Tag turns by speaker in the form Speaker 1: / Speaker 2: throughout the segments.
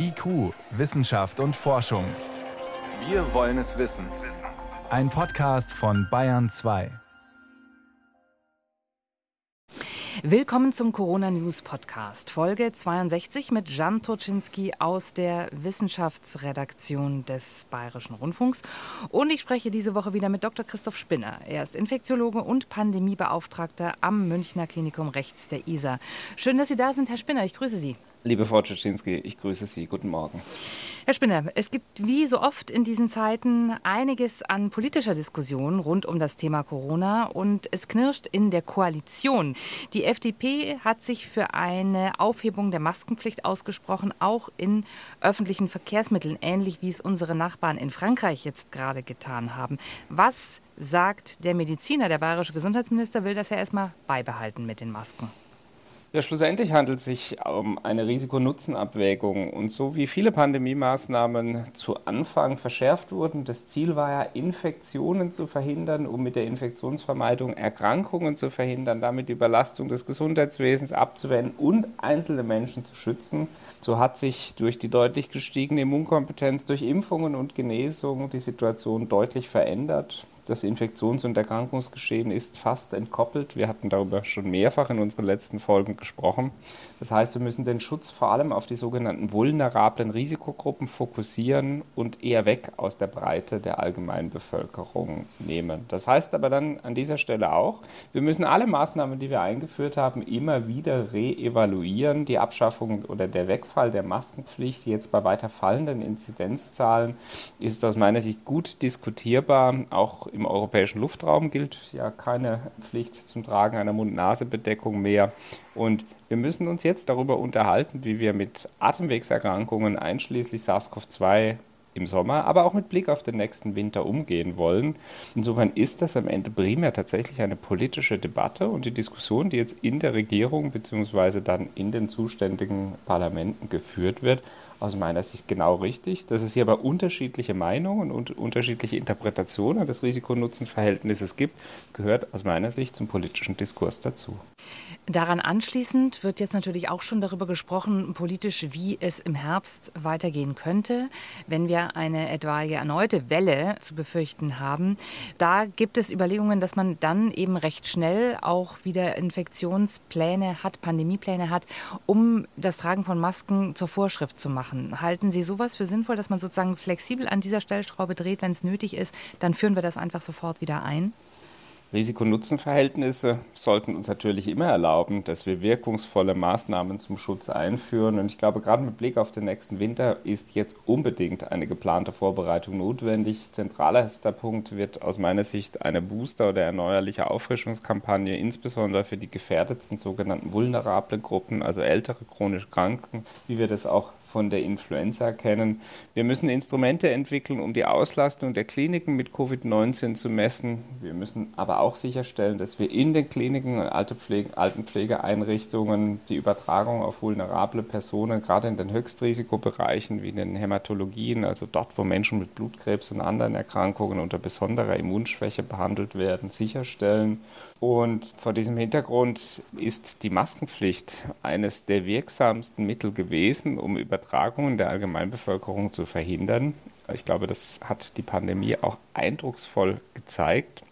Speaker 1: IQ, Wissenschaft und Forschung. Wir wollen es wissen. Ein Podcast von Bayern 2.
Speaker 2: Willkommen zum Corona News Podcast, Folge 62 mit Jan Toczynski aus der Wissenschaftsredaktion des Bayerischen Rundfunks. Und ich spreche diese Woche wieder mit Dr. Christoph Spinner. Er ist Infektiologe und Pandemiebeauftragter am Münchner Klinikum rechts der ISA. Schön, dass Sie da sind, Herr Spinner. Ich grüße Sie.
Speaker 3: Liebe Frau Czuczynski, ich grüße Sie. Guten Morgen.
Speaker 2: Herr Spinner, es gibt wie so oft in diesen Zeiten einiges an politischer Diskussion rund um das Thema Corona und es knirscht in der Koalition. Die FDP hat sich für eine Aufhebung der Maskenpflicht ausgesprochen, auch in öffentlichen Verkehrsmitteln, ähnlich wie es unsere Nachbarn in Frankreich jetzt gerade getan haben. Was sagt der Mediziner? Der bayerische Gesundheitsminister will das ja erstmal beibehalten mit den Masken.
Speaker 3: Ja, schlussendlich handelt es sich um eine Risiko-Nutzen-Abwägung. Und so wie viele Pandemie-Maßnahmen zu Anfang verschärft wurden, das Ziel war ja, Infektionen zu verhindern, um mit der Infektionsvermeidung Erkrankungen zu verhindern, damit die Überlastung des Gesundheitswesens abzuwenden und einzelne Menschen zu schützen. So hat sich durch die deutlich gestiegene Immunkompetenz, durch Impfungen und Genesung die Situation deutlich verändert. Das Infektions- und Erkrankungsgeschehen ist fast entkoppelt. Wir hatten darüber schon mehrfach in unseren letzten Folgen gesprochen. Das heißt, wir müssen den Schutz vor allem auf die sogenannten vulnerablen Risikogruppen fokussieren und eher weg aus der Breite der allgemeinen Bevölkerung nehmen. Das heißt aber dann an dieser Stelle auch, wir müssen alle Maßnahmen, die wir eingeführt haben, immer wieder reevaluieren. Die Abschaffung oder der Wegfall der Maskenpflicht jetzt bei weiter fallenden Inzidenzzahlen ist aus meiner Sicht gut diskutierbar, auch im europäischen Luftraum gilt ja keine Pflicht zum Tragen einer Mund-Nase-Bedeckung mehr. Und wir müssen uns jetzt darüber unterhalten, wie wir mit Atemwegserkrankungen einschließlich SARS-CoV-2 im Sommer, aber auch mit Blick auf den nächsten Winter umgehen wollen. Insofern ist das am Ende primär tatsächlich eine politische Debatte und die Diskussion, die jetzt in der Regierung bzw. dann in den zuständigen Parlamenten geführt wird, aus meiner Sicht genau richtig. Dass es hier aber unterschiedliche Meinungen und unterschiedliche Interpretationen des Risiko-Nutzen-Verhältnisses gibt, gehört aus meiner Sicht zum politischen Diskurs dazu.
Speaker 2: Daran anschließend wird jetzt natürlich auch schon darüber gesprochen, politisch, wie es im Herbst weitergehen könnte, wenn wir eine etwaige erneute Welle zu befürchten haben. Da gibt es Überlegungen, dass man dann eben recht schnell auch wieder Infektionspläne hat, Pandemiepläne hat, um das Tragen von Masken zur Vorschrift zu machen. Halten Sie sowas für sinnvoll, dass man sozusagen flexibel an dieser Stellschraube dreht, wenn es nötig ist? Dann führen wir das einfach sofort wieder ein?
Speaker 3: Risiko-Nutzen-Verhältnisse sollten uns natürlich immer erlauben, dass wir wirkungsvolle Maßnahmen zum Schutz einführen. Und ich glaube, gerade mit Blick auf den nächsten Winter ist jetzt unbedingt eine geplante Vorbereitung notwendig. Zentralster Punkt wird aus meiner Sicht eine Booster- oder erneuerliche Auffrischungskampagne, insbesondere für die gefährdetsten sogenannten vulnerablen Gruppen, also ältere chronisch Kranken, wie wir das auch von der Influenza kennen. Wir müssen Instrumente entwickeln, um die Auslastung der Kliniken mit Covid-19 zu messen. Wir müssen aber auch sicherstellen, dass wir in den Kliniken und Altenpflegeeinrichtungen die Übertragung auf vulnerable Personen, gerade in den Höchstrisikobereichen wie in den Hämatologien, also dort, wo Menschen mit Blutkrebs und anderen Erkrankungen unter besonderer Immunschwäche behandelt werden, sicherstellen. Und vor diesem Hintergrund ist die Maskenpflicht eines der wirksamsten Mittel gewesen, um Übertragungen der Allgemeinbevölkerung zu verhindern. Ich glaube, das hat die Pandemie auch eindrucksvoll gezeigt.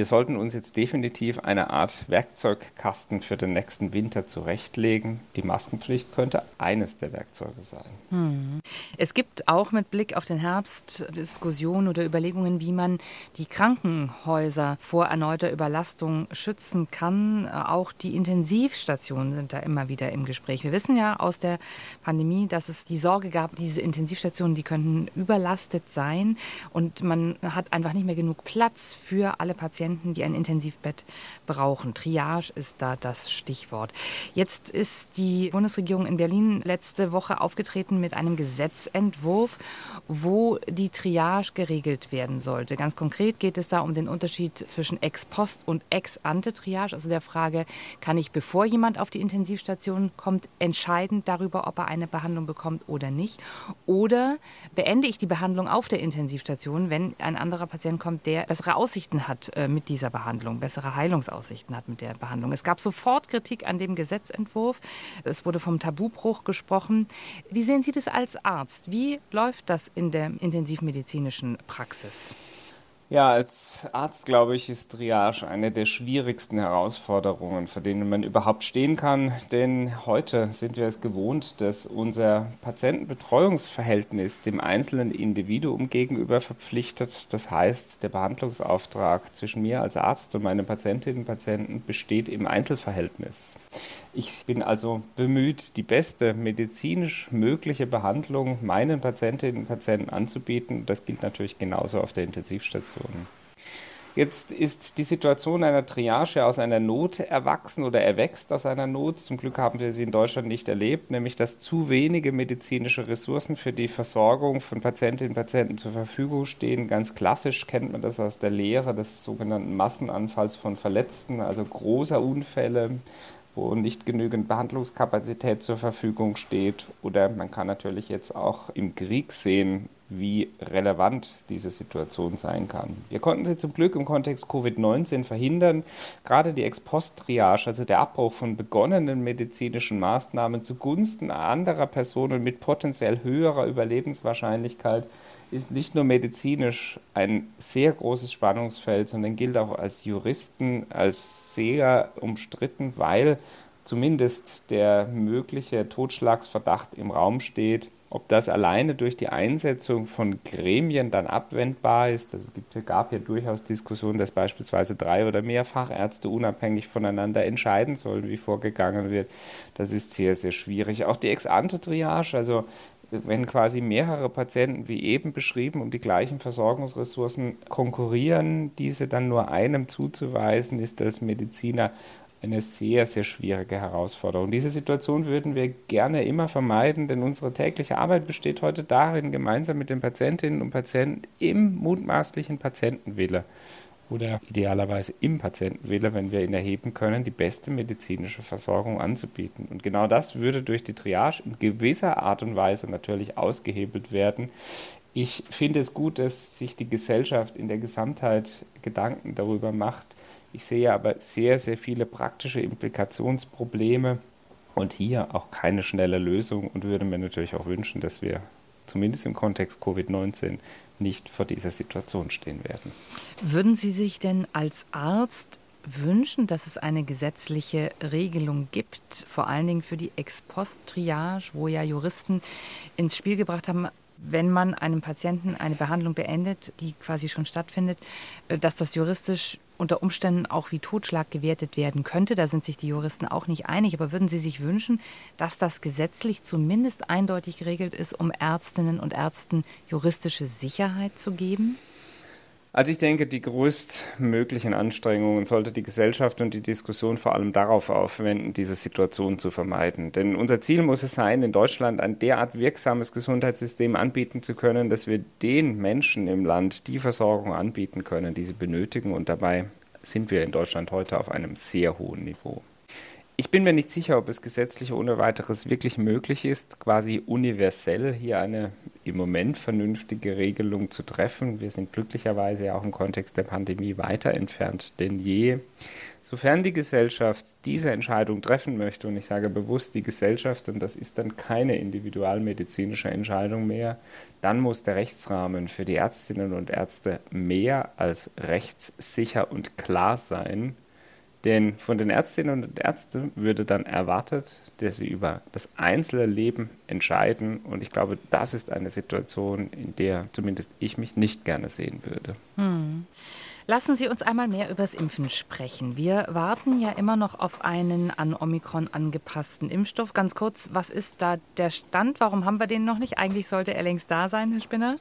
Speaker 3: Wir sollten uns jetzt definitiv eine Art Werkzeugkasten für den nächsten Winter zurechtlegen. Die Maskenpflicht könnte eines der Werkzeuge sein. Hm.
Speaker 2: Es gibt auch mit Blick auf den Herbst Diskussionen oder Überlegungen, wie man die Krankenhäuser vor erneuter Überlastung schützen kann. Auch die Intensivstationen sind da immer wieder im Gespräch. Wir wissen ja aus der Pandemie, dass es die Sorge gab, diese Intensivstationen, die könnten überlastet sein und man hat einfach nicht mehr genug Platz für alle Patienten Patienten, die ein Intensivbett brauchen. Triage ist da das Stichwort. Jetzt ist die Bundesregierung in Berlin letzte Woche aufgetreten mit einem Gesetzentwurf, wo die Triage geregelt werden sollte. Ganz konkret geht es da um den Unterschied zwischen Ex-Post und Ex-Ante-Triage, also der Frage, kann ich, bevor jemand auf die Intensivstation kommt, entscheiden darüber, ob er eine Behandlung bekommt oder nicht? Oder beende ich die Behandlung auf der Intensivstation, wenn ein anderer Patient kommt, der bessere Aussichten hat, mit dieser Behandlung, bessere Heilungsaussichten hat mit der Behandlung. Es gab sofort Kritik an dem Gesetzentwurf. Es wurde vom Tabubruch gesprochen. Wie sehen Sie das als Arzt? Wie läuft das in der intensivmedizinischen Praxis?
Speaker 3: Ja, als Arzt glaube ich, ist Triage eine der schwierigsten Herausforderungen, vor denen man überhaupt stehen kann. Denn heute sind wir es gewohnt, dass unser Patientenbetreuungsverhältnis dem einzelnen Individuum gegenüber verpflichtet. Das heißt, der Behandlungsauftrag zwischen mir als Arzt und meinen Patientinnen und Patienten besteht im Einzelverhältnis. Ich bin also bemüht, die beste medizinisch mögliche Behandlung meinen Patientinnen und Patienten anzubieten. Das gilt natürlich genauso auf der Intensivstation. Jetzt ist die Situation einer Triage aus einer Not erwachsen oder erwächst aus einer Not. Zum Glück haben wir sie in Deutschland nicht erlebt, nämlich dass zu wenige medizinische Ressourcen für die Versorgung von Patientinnen und Patienten zur Verfügung stehen. Ganz klassisch kennt man das aus der Lehre des sogenannten Massenanfalls von Verletzten, also großer Unfälle, wo nicht genügend Behandlungskapazität zur Verfügung steht. Oder man kann natürlich jetzt auch im Krieg sehen, wie relevant diese Situation sein kann. Wir konnten sie zum Glück im Kontext Covid-19 verhindern. Gerade die Ex-Post-Triage, also der Abbruch von begonnenen medizinischen Maßnahmen zugunsten anderer Personen mit potenziell höherer Überlebenswahrscheinlichkeit, ist nicht nur medizinisch ein sehr großes Spannungsfeld, sondern gilt auch als Juristen als sehr umstritten, weil zumindest der mögliche Totschlagsverdacht im Raum steht. Ob das alleine durch die Einsetzung von Gremien dann abwendbar ist, es gab ja durchaus Diskussionen, dass beispielsweise drei oder mehr Fachärzte unabhängig voneinander entscheiden sollen, wie vorgegangen wird. Das ist sehr, sehr schwierig. Auch die Ex-ante-Triage, also wenn quasi mehrere Patienten, wie eben beschrieben, um die gleichen Versorgungsressourcen konkurrieren, diese dann nur einem zuzuweisen, ist das Mediziner eine sehr, sehr schwierige Herausforderung. Diese Situation würden wir gerne immer vermeiden, denn unsere tägliche Arbeit besteht heute darin, gemeinsam mit den Patientinnen und Patienten im mutmaßlichen Patientenwille oder idealerweise im Patientenwille, wenn wir ihn erheben können, die beste medizinische Versorgung anzubieten. Und genau das würde durch die Triage in gewisser Art und Weise natürlich ausgehebelt werden. Ich finde es gut, dass sich die Gesellschaft in der Gesamtheit Gedanken darüber macht. Ich sehe aber sehr, sehr viele praktische Implikationsprobleme und hier auch keine schnelle Lösung und würde mir natürlich auch wünschen, dass wir zumindest im Kontext Covid-19 nicht vor dieser Situation stehen werden.
Speaker 2: Würden Sie sich denn als Arzt wünschen, dass es eine gesetzliche Regelung gibt, vor allen Dingen für die Ex-Post-Triage, wo ja Juristen ins Spiel gebracht haben, wenn man einem Patienten eine Behandlung beendet, die quasi schon stattfindet, äh, dass das juristisch unter Umständen auch wie Totschlag gewertet werden könnte. Da sind sich die Juristen auch nicht einig. Aber würden Sie sich wünschen, dass das gesetzlich zumindest eindeutig geregelt ist, um Ärztinnen und Ärzten juristische Sicherheit zu geben?
Speaker 3: Also ich denke, die größtmöglichen Anstrengungen sollte die Gesellschaft und die Diskussion vor allem darauf aufwenden, diese Situation zu vermeiden. Denn unser Ziel muss es sein, in Deutschland ein derart wirksames Gesundheitssystem anbieten zu können, dass wir den Menschen im Land die Versorgung anbieten können, die sie benötigen. Und dabei sind wir in Deutschland heute auf einem sehr hohen Niveau. Ich bin mir nicht sicher, ob es gesetzlich ohne weiteres wirklich möglich ist, quasi universell hier eine im Moment vernünftige Regelung zu treffen. Wir sind glücklicherweise auch im Kontext der Pandemie weiter entfernt denn je. Sofern die Gesellschaft diese Entscheidung treffen möchte, und ich sage bewusst die Gesellschaft, und das ist dann keine individualmedizinische Entscheidung mehr, dann muss der Rechtsrahmen für die Ärztinnen und Ärzte mehr als rechtssicher und klar sein, denn von den Ärztinnen und Ärzten würde dann erwartet, dass sie über das einzelne Leben entscheiden. Und ich glaube, das ist eine Situation, in der zumindest ich mich nicht gerne sehen würde. Hm.
Speaker 2: Lassen Sie uns einmal mehr über das Impfen sprechen. Wir warten ja immer noch auf einen an Omikron angepassten Impfstoff. Ganz kurz, was ist da der Stand? Warum haben wir den noch nicht? Eigentlich sollte er längst da sein, Herr Spinner.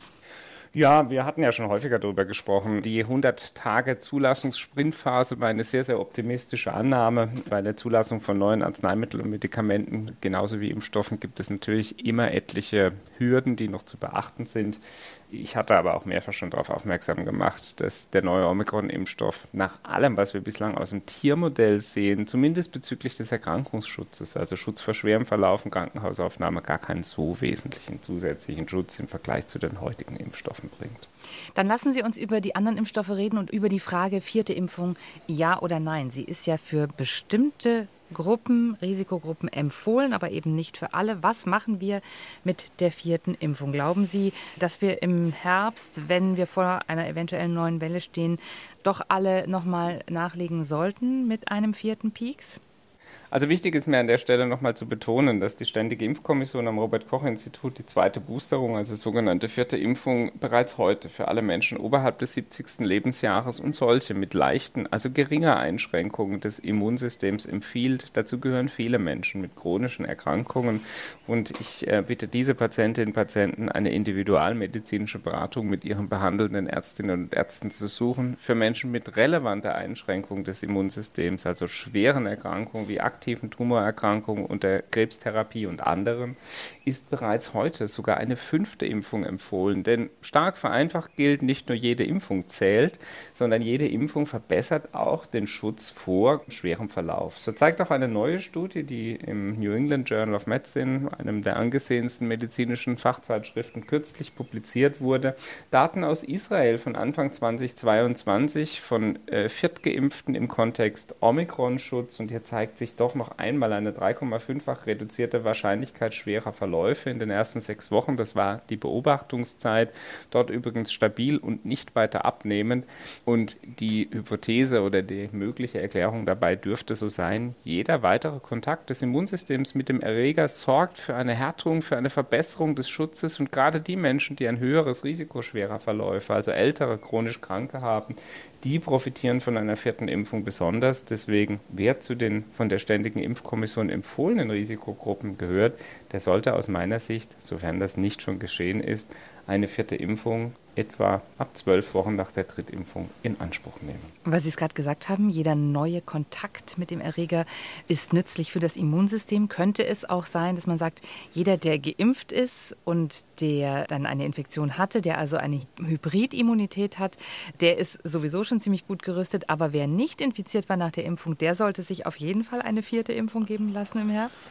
Speaker 3: Ja, wir hatten ja schon häufiger darüber gesprochen. Die 100-Tage-Zulassungssprintphase war eine sehr, sehr optimistische Annahme. Bei der Zulassung von neuen Arzneimitteln und Medikamenten, genauso wie Impfstoffen, gibt es natürlich immer etliche Hürden, die noch zu beachten sind. Ich hatte aber auch mehrfach schon darauf aufmerksam gemacht, dass der neue Omikron-Impfstoff nach allem, was wir bislang aus dem Tiermodell sehen, zumindest bezüglich des Erkrankungsschutzes, also Schutz vor schwerem Verlauf und Krankenhausaufnahme, gar keinen so wesentlichen zusätzlichen Schutz im Vergleich zu den heutigen Impfstoffen Verlaufen bringt.
Speaker 2: Dann lassen Sie uns über die anderen Impfstoffe reden und über die Frage vierte Impfung ja oder nein. Sie ist ja für bestimmte Gruppen, Risikogruppen empfohlen, aber eben nicht für alle. Was machen wir mit der vierten Impfung? Glauben Sie, dass wir im Herbst, wenn wir vor einer eventuellen neuen Welle stehen, doch alle nochmal nachlegen sollten mit einem vierten Peaks?
Speaker 3: Also wichtig ist mir an der Stelle nochmal zu betonen, dass die Ständige Impfkommission am Robert-Koch-Institut die zweite Boosterung, also sogenannte vierte Impfung, bereits heute für alle Menschen oberhalb des 70. Lebensjahres und solche mit leichten, also geringer Einschränkungen des Immunsystems empfiehlt. Dazu gehören viele Menschen mit chronischen Erkrankungen und ich äh, bitte diese Patientinnen und Patienten, eine individualmedizinische Beratung mit ihren behandelnden Ärztinnen und Ärzten zu suchen. Für Menschen mit relevanter Einschränkung des Immunsystems, also schweren Erkrankungen wie aktiven Tumorerkrankungen und der Krebstherapie und anderen, ist bereits heute sogar eine fünfte Impfung empfohlen. Denn stark vereinfacht gilt, nicht nur jede Impfung zählt, sondern jede Impfung verbessert auch den Schutz vor schwerem Verlauf. So zeigt auch eine neue Studie, die im New England Journal of Medicine, einem der angesehensten medizinischen Fachzeitschriften, kürzlich publiziert wurde, Daten aus Israel von Anfang 2022 von äh, Viertgeimpften im Kontext Omikron-Schutz. Und hier zeigt sich doch noch einmal eine 3,5-fach reduzierte Wahrscheinlichkeit schwerer Verläufe in den ersten sechs Wochen. Das war die Beobachtungszeit. Dort übrigens stabil und nicht weiter abnehmend. Und die Hypothese oder die mögliche Erklärung dabei dürfte so sein, jeder weitere Kontakt des Immunsystems mit dem Erreger sorgt für eine Härtung, für eine Verbesserung des Schutzes. Und gerade die Menschen, die ein höheres Risiko schwerer Verläufe, also ältere chronisch Kranke haben, die profitieren von einer vierten Impfung besonders. Deswegen, wer zu den von der Ständigen Impfkommission empfohlenen Risikogruppen gehört, der sollte aus meiner Sicht, sofern das nicht schon geschehen ist, eine vierte Impfung etwa ab zwölf Wochen nach der Drittimpfung in Anspruch nehmen.
Speaker 2: Weil Sie es gerade gesagt haben, jeder neue Kontakt mit dem Erreger ist nützlich für das Immunsystem. Könnte es auch sein, dass man sagt, jeder, der geimpft ist und der dann eine Infektion hatte, der also eine Hybridimmunität hat, der ist sowieso schon ziemlich gut gerüstet. Aber wer nicht infiziert war nach der Impfung, der sollte sich auf jeden Fall eine vierte Impfung geben lassen im Herbst?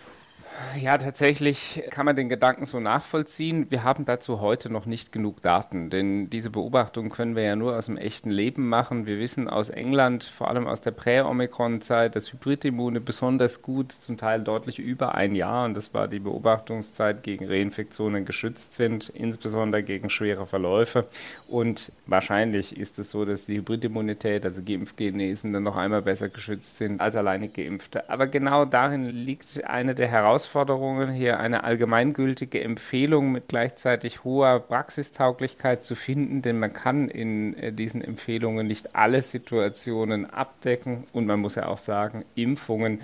Speaker 3: Ja, tatsächlich kann man den Gedanken so nachvollziehen. Wir haben dazu heute noch nicht genug Daten, denn diese Beobachtung können wir ja nur aus dem echten Leben machen. Wir wissen aus England, vor allem aus der Prä-Omikron-Zeit, dass Hybridimmune besonders gut, zum Teil deutlich über ein Jahr, und das war die Beobachtungszeit, gegen Reinfektionen geschützt sind, insbesondere gegen schwere Verläufe. Und wahrscheinlich ist es so, dass die Hybridimmunität, also Geimpfgenesen, dann noch einmal besser geschützt sind als alleinig Geimpfte. Aber genau darin liegt eine der Herausforderungen, Herausforderungen, hier eine allgemeingültige Empfehlung mit gleichzeitig hoher Praxistauglichkeit zu finden, denn man kann in äh, diesen Empfehlungen nicht alle Situationen abdecken und man muss ja auch sagen, Impfungen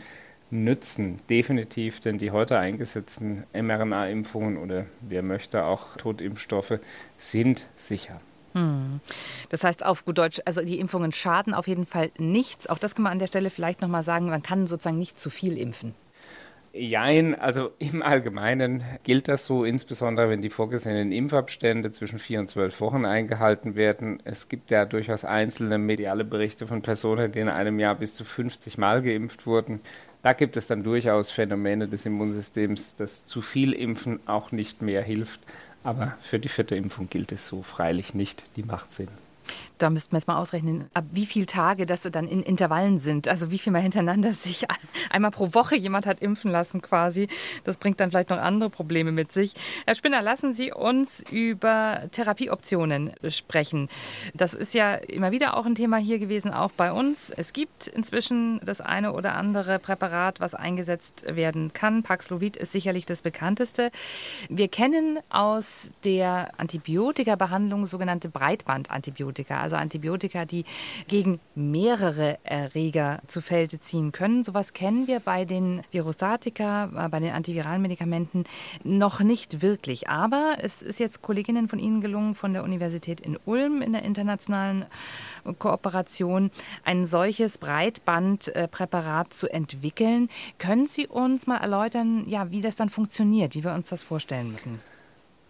Speaker 3: nützen definitiv, denn die heute eingesetzten mRNA-Impfungen oder wer möchte auch Totimpfstoffe sind sicher.
Speaker 2: Hm. Das heißt auf gut Deutsch, also die Impfungen schaden auf jeden Fall nichts. Auch das kann man an der Stelle vielleicht nochmal sagen, man kann sozusagen nicht zu viel impfen.
Speaker 3: Jein, also im Allgemeinen gilt das so, insbesondere wenn die vorgesehenen Impfabstände zwischen vier und zwölf Wochen eingehalten werden. Es gibt ja durchaus einzelne mediale Berichte von Personen, die in einem Jahr bis zu 50 Mal geimpft wurden. Da gibt es dann durchaus Phänomene des Immunsystems, dass zu viel Impfen auch nicht mehr hilft. Aber für die vierte Impfung gilt es so freilich nicht. Die macht Sinn.
Speaker 2: Da müssten wir jetzt mal ausrechnen, ab wie viele Tage das dann in Intervallen sind. Also wie viel mal hintereinander sich einmal pro Woche jemand hat impfen lassen quasi. Das bringt dann vielleicht noch andere Probleme mit sich. Herr Spinner, lassen Sie uns über Therapieoptionen sprechen. Das ist ja immer wieder auch ein Thema hier gewesen, auch bei uns. Es gibt inzwischen das eine oder andere Präparat, was eingesetzt werden kann. Paxlovid ist sicherlich das bekannteste. Wir kennen aus der Antibiotika-Behandlung sogenannte Breitbandantibiotika also Antibiotika, die gegen mehrere Erreger zu Felde ziehen können. Sowas kennen wir bei den Virustatika, äh, bei den antiviralen Medikamenten noch nicht wirklich. Aber es ist jetzt Kolleginnen von Ihnen gelungen, von der Universität in Ulm in der internationalen Kooperation ein solches Breitbandpräparat zu entwickeln. Können Sie uns mal erläutern, ja, wie das dann funktioniert, wie wir uns das vorstellen müssen?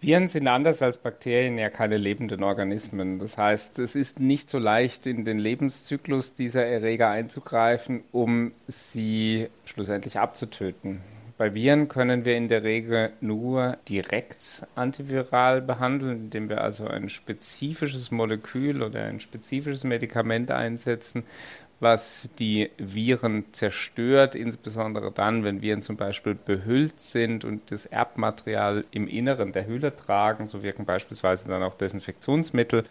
Speaker 3: Viren sind anders als Bakterien ja keine lebenden Organismen. Das heißt, es ist nicht so leicht, in den Lebenszyklus dieser Erreger einzugreifen, um sie schlussendlich abzutöten. Bei Viren können wir in der Regel nur direkt antiviral behandeln, indem wir also ein spezifisches Molekül oder ein spezifisches Medikament einsetzen, was die Viren zerstört, insbesondere dann, wenn Viren zum Beispiel behüllt sind und das Erbmaterial im Inneren der Hülle tragen. So wirken beispielsweise dann auch Desinfektionsmittel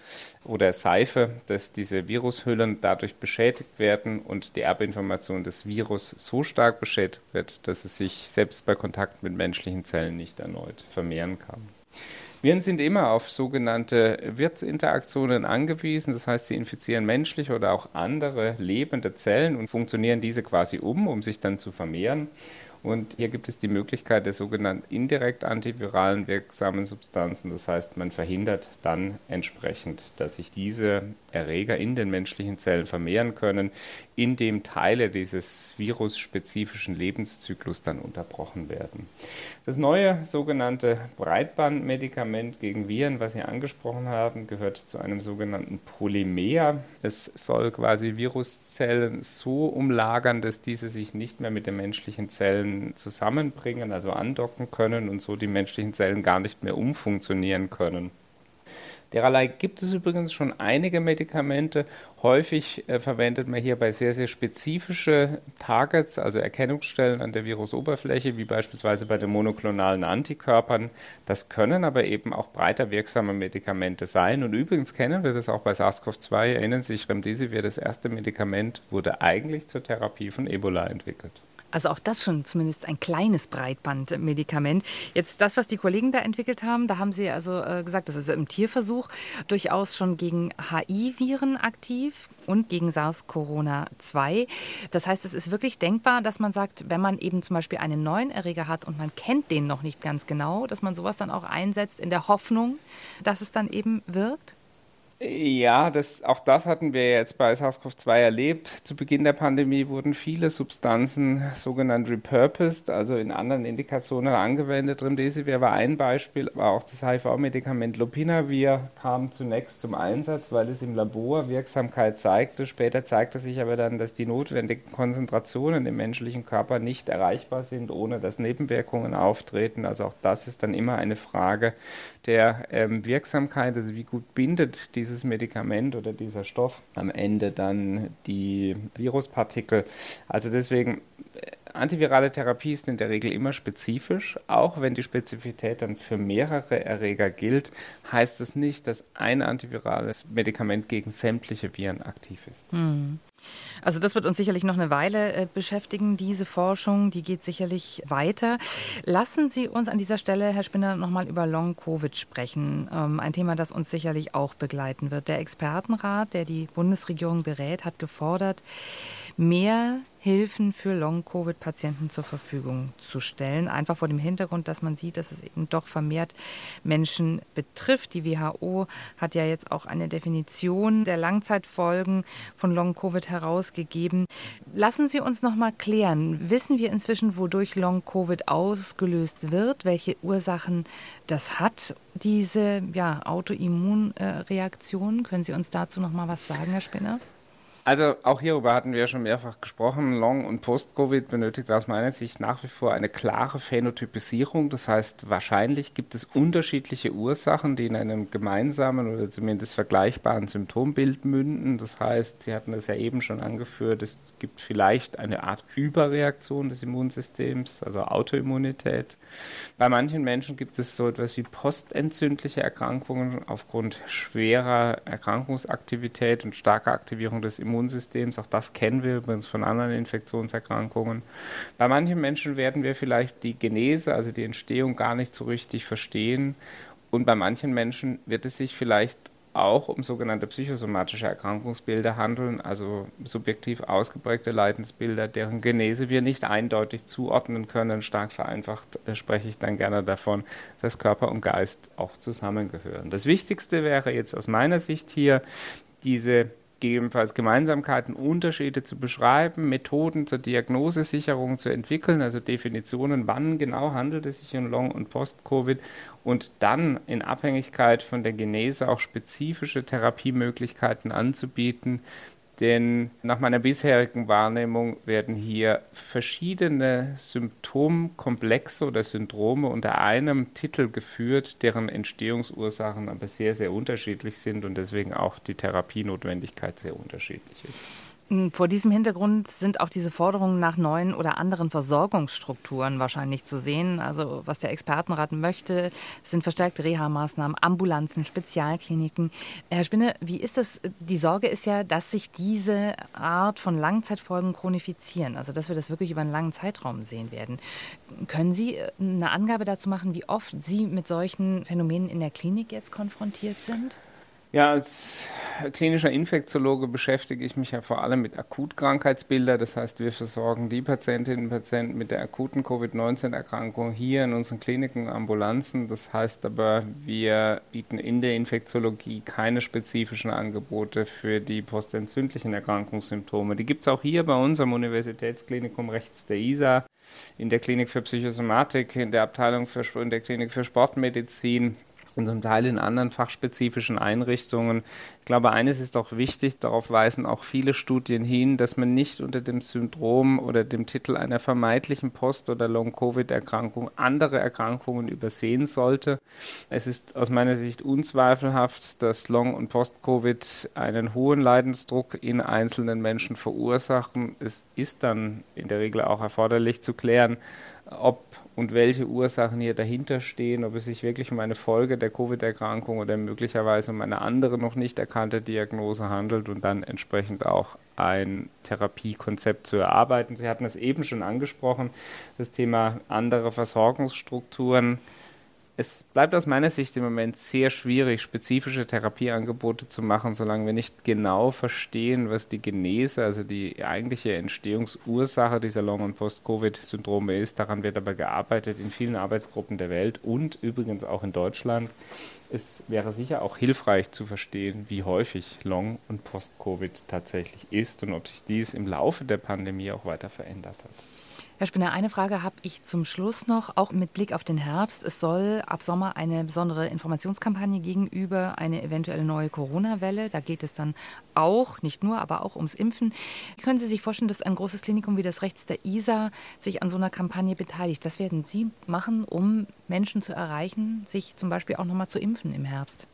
Speaker 3: oder Seife, dass diese Virushüllen dadurch beschädigt werden und die Erbinformation des Virus so stark beschädigt wird, dass es sich selbst bei Kontakt mit menschlichen Zellen nicht erneut vermehren kann. Viren sind immer auf sogenannte Wirtsinteraktionen angewiesen, das heißt, sie infizieren menschliche oder auch andere lebende Zellen und funktionieren diese quasi um, um sich dann zu vermehren. Und hier gibt es die Möglichkeit der sogenannten indirekt antiviralen wirksamen Substanzen. Das heißt, man verhindert dann entsprechend, dass sich diese Erreger in den menschlichen Zellen vermehren können, indem Teile dieses virusspezifischen Lebenszyklus dann unterbrochen werden. Das neue sogenannte Breitbandmedikament gegen Viren, was Sie angesprochen haben, gehört zu einem sogenannten Polymer. Es soll quasi Viruszellen so umlagern, dass diese sich nicht mehr mit den menschlichen Zellen zusammenbringen, also andocken können und so die menschlichen Zellen gar nicht mehr umfunktionieren können. Dererlei gibt es übrigens schon einige Medikamente. Häufig äh, verwendet man hierbei sehr, sehr spezifische Targets, also Erkennungsstellen an der Virusoberfläche, wie beispielsweise bei den monoklonalen Antikörpern. Das können aber eben auch breiter wirksame Medikamente sein. Und übrigens kennen wir das auch bei SARS-CoV-2. Erinnern Sie sich, Remdesivir, das erste Medikament, wurde eigentlich zur Therapie von Ebola entwickelt.
Speaker 2: Also auch das schon zumindest ein kleines Breitbandmedikament. Jetzt das, was die Kollegen da entwickelt haben, da haben sie also äh, gesagt, das ist im Tierversuch durchaus schon gegen HI-Viren aktiv und gegen SARS-Corona-2. Das heißt, es ist wirklich denkbar, dass man sagt, wenn man eben zum Beispiel einen neuen Erreger hat und man kennt den noch nicht ganz genau, dass man sowas dann auch einsetzt in der Hoffnung, dass es dann eben wirkt?
Speaker 3: Ja, das, auch das hatten wir jetzt bei SARS-CoV-2 erlebt. Zu Beginn der Pandemie wurden viele Substanzen sogenannt repurposed, also in anderen Indikationen angewendet. Remdesivir war ein Beispiel, aber auch das HIV-Medikament Lopinavir kam zunächst zum Einsatz, weil es im Labor Wirksamkeit zeigte. Später zeigte sich aber dann, dass die notwendigen Konzentrationen im menschlichen Körper nicht erreichbar sind, ohne dass Nebenwirkungen auftreten. Also auch das ist dann immer eine Frage der ähm, Wirksamkeit, also wie gut bindet dieses dieses Medikament oder dieser Stoff am Ende dann die Viruspartikel. Also deswegen, äh, antivirale Therapie ist in der Regel immer spezifisch. Auch wenn die Spezifität dann für mehrere Erreger gilt, heißt es nicht, dass ein antivirales Medikament gegen sämtliche Viren aktiv ist.
Speaker 2: Mhm. Also das wird uns sicherlich noch eine Weile äh, beschäftigen, diese Forschung, die geht sicherlich weiter. Lassen Sie uns an dieser Stelle, Herr Spinner, nochmal über Long-Covid sprechen. Ähm, ein Thema, das uns sicherlich auch begleiten wird. Der Expertenrat, der die Bundesregierung berät, hat gefordert, mehr Hilfen für Long-Covid-Patienten zur Verfügung zu stellen. Einfach vor dem Hintergrund, dass man sieht, dass es eben doch vermehrt Menschen betrifft. Die WHO hat ja jetzt auch eine Definition der Langzeitfolgen von Long-Covid herausgegeben. Lassen Sie uns noch mal klären, wissen wir inzwischen, wodurch Long-Covid ausgelöst wird, welche Ursachen das hat, diese ja, Autoimmunreaktion? Können Sie uns dazu noch mal was sagen, Herr Spinner?
Speaker 3: Also auch hierüber hatten wir schon mehrfach gesprochen. Long- und Post-Covid benötigt aus meiner Sicht nach wie vor eine klare Phänotypisierung. Das heißt, wahrscheinlich gibt es unterschiedliche Ursachen, die in einem gemeinsamen oder zumindest vergleichbaren Symptombild münden. Das heißt, Sie hatten es ja eben schon angeführt, es gibt vielleicht eine Art Überreaktion des Immunsystems, also Autoimmunität. Bei manchen Menschen gibt es so etwas wie postentzündliche Erkrankungen aufgrund schwerer Erkrankungsaktivität und starker Aktivierung des Immunsystems. Immunsystems. Auch das kennen wir übrigens von anderen Infektionserkrankungen. Bei manchen Menschen werden wir vielleicht die Genese, also die Entstehung, gar nicht so richtig verstehen. Und bei manchen Menschen wird es sich vielleicht auch um sogenannte psychosomatische Erkrankungsbilder handeln, also subjektiv ausgeprägte Leidensbilder, deren Genese wir nicht eindeutig zuordnen können. Stark vereinfacht äh, spreche ich dann gerne davon, dass Körper und Geist auch zusammengehören. Das Wichtigste wäre jetzt aus meiner Sicht hier, diese gegebenenfalls Gemeinsamkeiten, Unterschiede zu beschreiben, Methoden zur Diagnosesicherung zu entwickeln, also Definitionen, wann genau handelt es sich um Long- und Post-Covid und dann in Abhängigkeit von der Genese auch spezifische Therapiemöglichkeiten anzubieten, Denn nach meiner bisherigen Wahrnehmung werden hier verschiedene Symptomkomplexe oder Syndrome unter einem Titel geführt, deren Entstehungsursachen aber sehr, sehr unterschiedlich sind und deswegen auch die Therapienotwendigkeit sehr unterschiedlich ist.
Speaker 2: Hm, vor diesem Hintergrund sind auch diese Forderungen nach neuen oder anderen Versorgungsstrukturen wahrscheinlich zu sehen. Also was der Expertenrat möchte, sind verstärkte Reha-Maßnahmen, Ambulanzen, Spezialkliniken. Herr Spinne, wie ist das? Die Sorge ist ja, dass sich diese Art von Langzeitfolgen chronifizieren, also dass wir das wirklich über einen langen Zeitraum sehen werden. Können Sie äh, eine Angabe dazu machen, wie oft Sie mit solchen Phänomenen in der Klinik jetzt konfrontiert sind?
Speaker 3: Ja, als klinischer Infektiologe beschäftige ich mich ja vor allem mit Akutkrankheitsbildern. Das heißt, wir versorgen die Patientinnen und Patienten mit der akuten Covid-19-Erkrankung hier in unseren Kliniken, Ambulanzen. Das heißt aber, wir bieten in der Infektiologie keine spezifischen Angebote für die postentzündlichen Erkrankungssymptome. Die gibt es auch hier bei uns am Universitätsklinikum rechts der ISA, in der Klinik für Psychosomatik, in der Abteilung für in der Klinik für Sportmedizin und zum Teil in anderen fachspezifischen Einrichtungen. Ich glaube, eines ist auch wichtig, darauf weisen auch viele Studien hin, dass man nicht unter dem Syndrom oder dem Titel einer vermeintlichen Post- oder Long-Covid-Erkrankung andere Erkrankungen übersehen sollte. Es ist aus meiner Sicht unzweifelhaft, dass Long- und Post-Covid einen hohen Leidensdruck in einzelnen Menschen verursachen. Es ist dann in der Regel auch erforderlich zu klären, ob und welche Ursachen hier dahinter stehen, ob es sich wirklich um eine Folge der Covid-Erkrankung oder möglicherweise um eine andere noch nicht erkannte Diagnose handelt und dann entsprechend auch ein Therapiekonzept zu erarbeiten. Sie hatten es eben schon angesprochen, das Thema andere Versorgungsstrukturen es bleibt aus meiner Sicht im Moment sehr schwierig, spezifische Therapieangebote zu machen, solange wir nicht genau verstehen, was die Genese, also die eigentliche Entstehungsursache dieser Long- und Post-Covid-Syndrome ist. Daran wird aber gearbeitet in vielen Arbeitsgruppen der Welt und übrigens auch in Deutschland. Es wäre sicher auch hilfreich zu verstehen, wie häufig Long- und Post-Covid tatsächlich ist und ob sich dies im Laufe der Pandemie auch weiter verändert hat.
Speaker 2: Herr Spinner, eine Frage habe ich zum Schluss noch, auch mit Blick auf den Herbst. Es soll ab Sommer eine besondere Informationskampagne gegenüber eine eventuelle neue Corona-Welle. Da geht es dann auch, nicht nur, aber auch ums Impfen. Können Sie sich vorstellen, dass ein großes Klinikum wie das Rechts der ISA sich an so einer Kampagne beteiligt? Was werden Sie machen, um Menschen zu erreichen, sich zum Beispiel auch nochmal zu impfen im Herbst?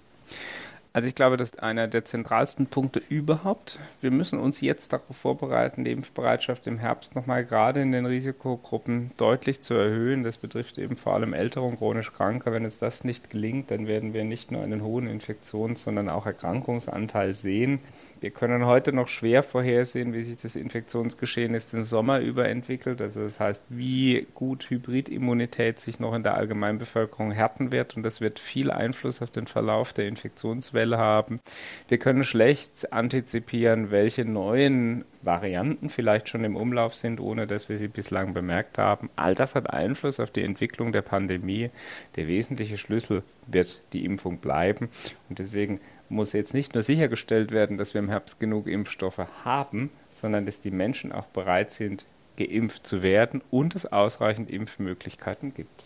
Speaker 3: Also ich glaube, das ist einer der zentralsten Punkte überhaupt. Wir müssen uns jetzt darauf vorbereiten, die Impfbereitschaft im Herbst nochmal gerade in den Risikogruppen deutlich zu erhöhen. Das betrifft eben vor allem ältere und chronisch Kranke. Wenn es das nicht gelingt, dann werden wir nicht nur einen hohen Infektions-, sondern auch Erkrankungsanteil sehen. Wir können heute noch schwer vorhersehen, wie sich das Infektionsgeschehen ist den Sommer über entwickelt. Also das heißt, wie gut Hybridimmunität sich noch in der Allgemeinbevölkerung härten wird. Und das wird viel Einfluss auf den Verlauf der Infektionswelle haben. Wir können schlecht antizipieren, welche neuen Varianten vielleicht schon im Umlauf sind, ohne dass wir sie bislang bemerkt haben. All das hat Einfluss auf die Entwicklung der Pandemie. Der wesentliche Schlüssel wird die Impfung bleiben. Und deswegen muss jetzt nicht nur sichergestellt werden, dass wir im Herbst genug Impfstoffe haben, sondern dass die Menschen auch bereit sind, geimpft zu werden und es ausreichend Impfmöglichkeiten gibt.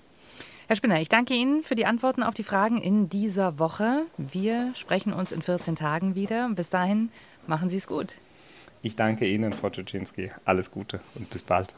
Speaker 2: Herr Spinner, ich danke Ihnen für die Antworten auf die Fragen in dieser Woche. Wir sprechen uns in 14 Tagen wieder. Bis dahin, machen Sie es gut.
Speaker 3: Ich danke Ihnen, Frau Czuczynski. Alles Gute und bis bald.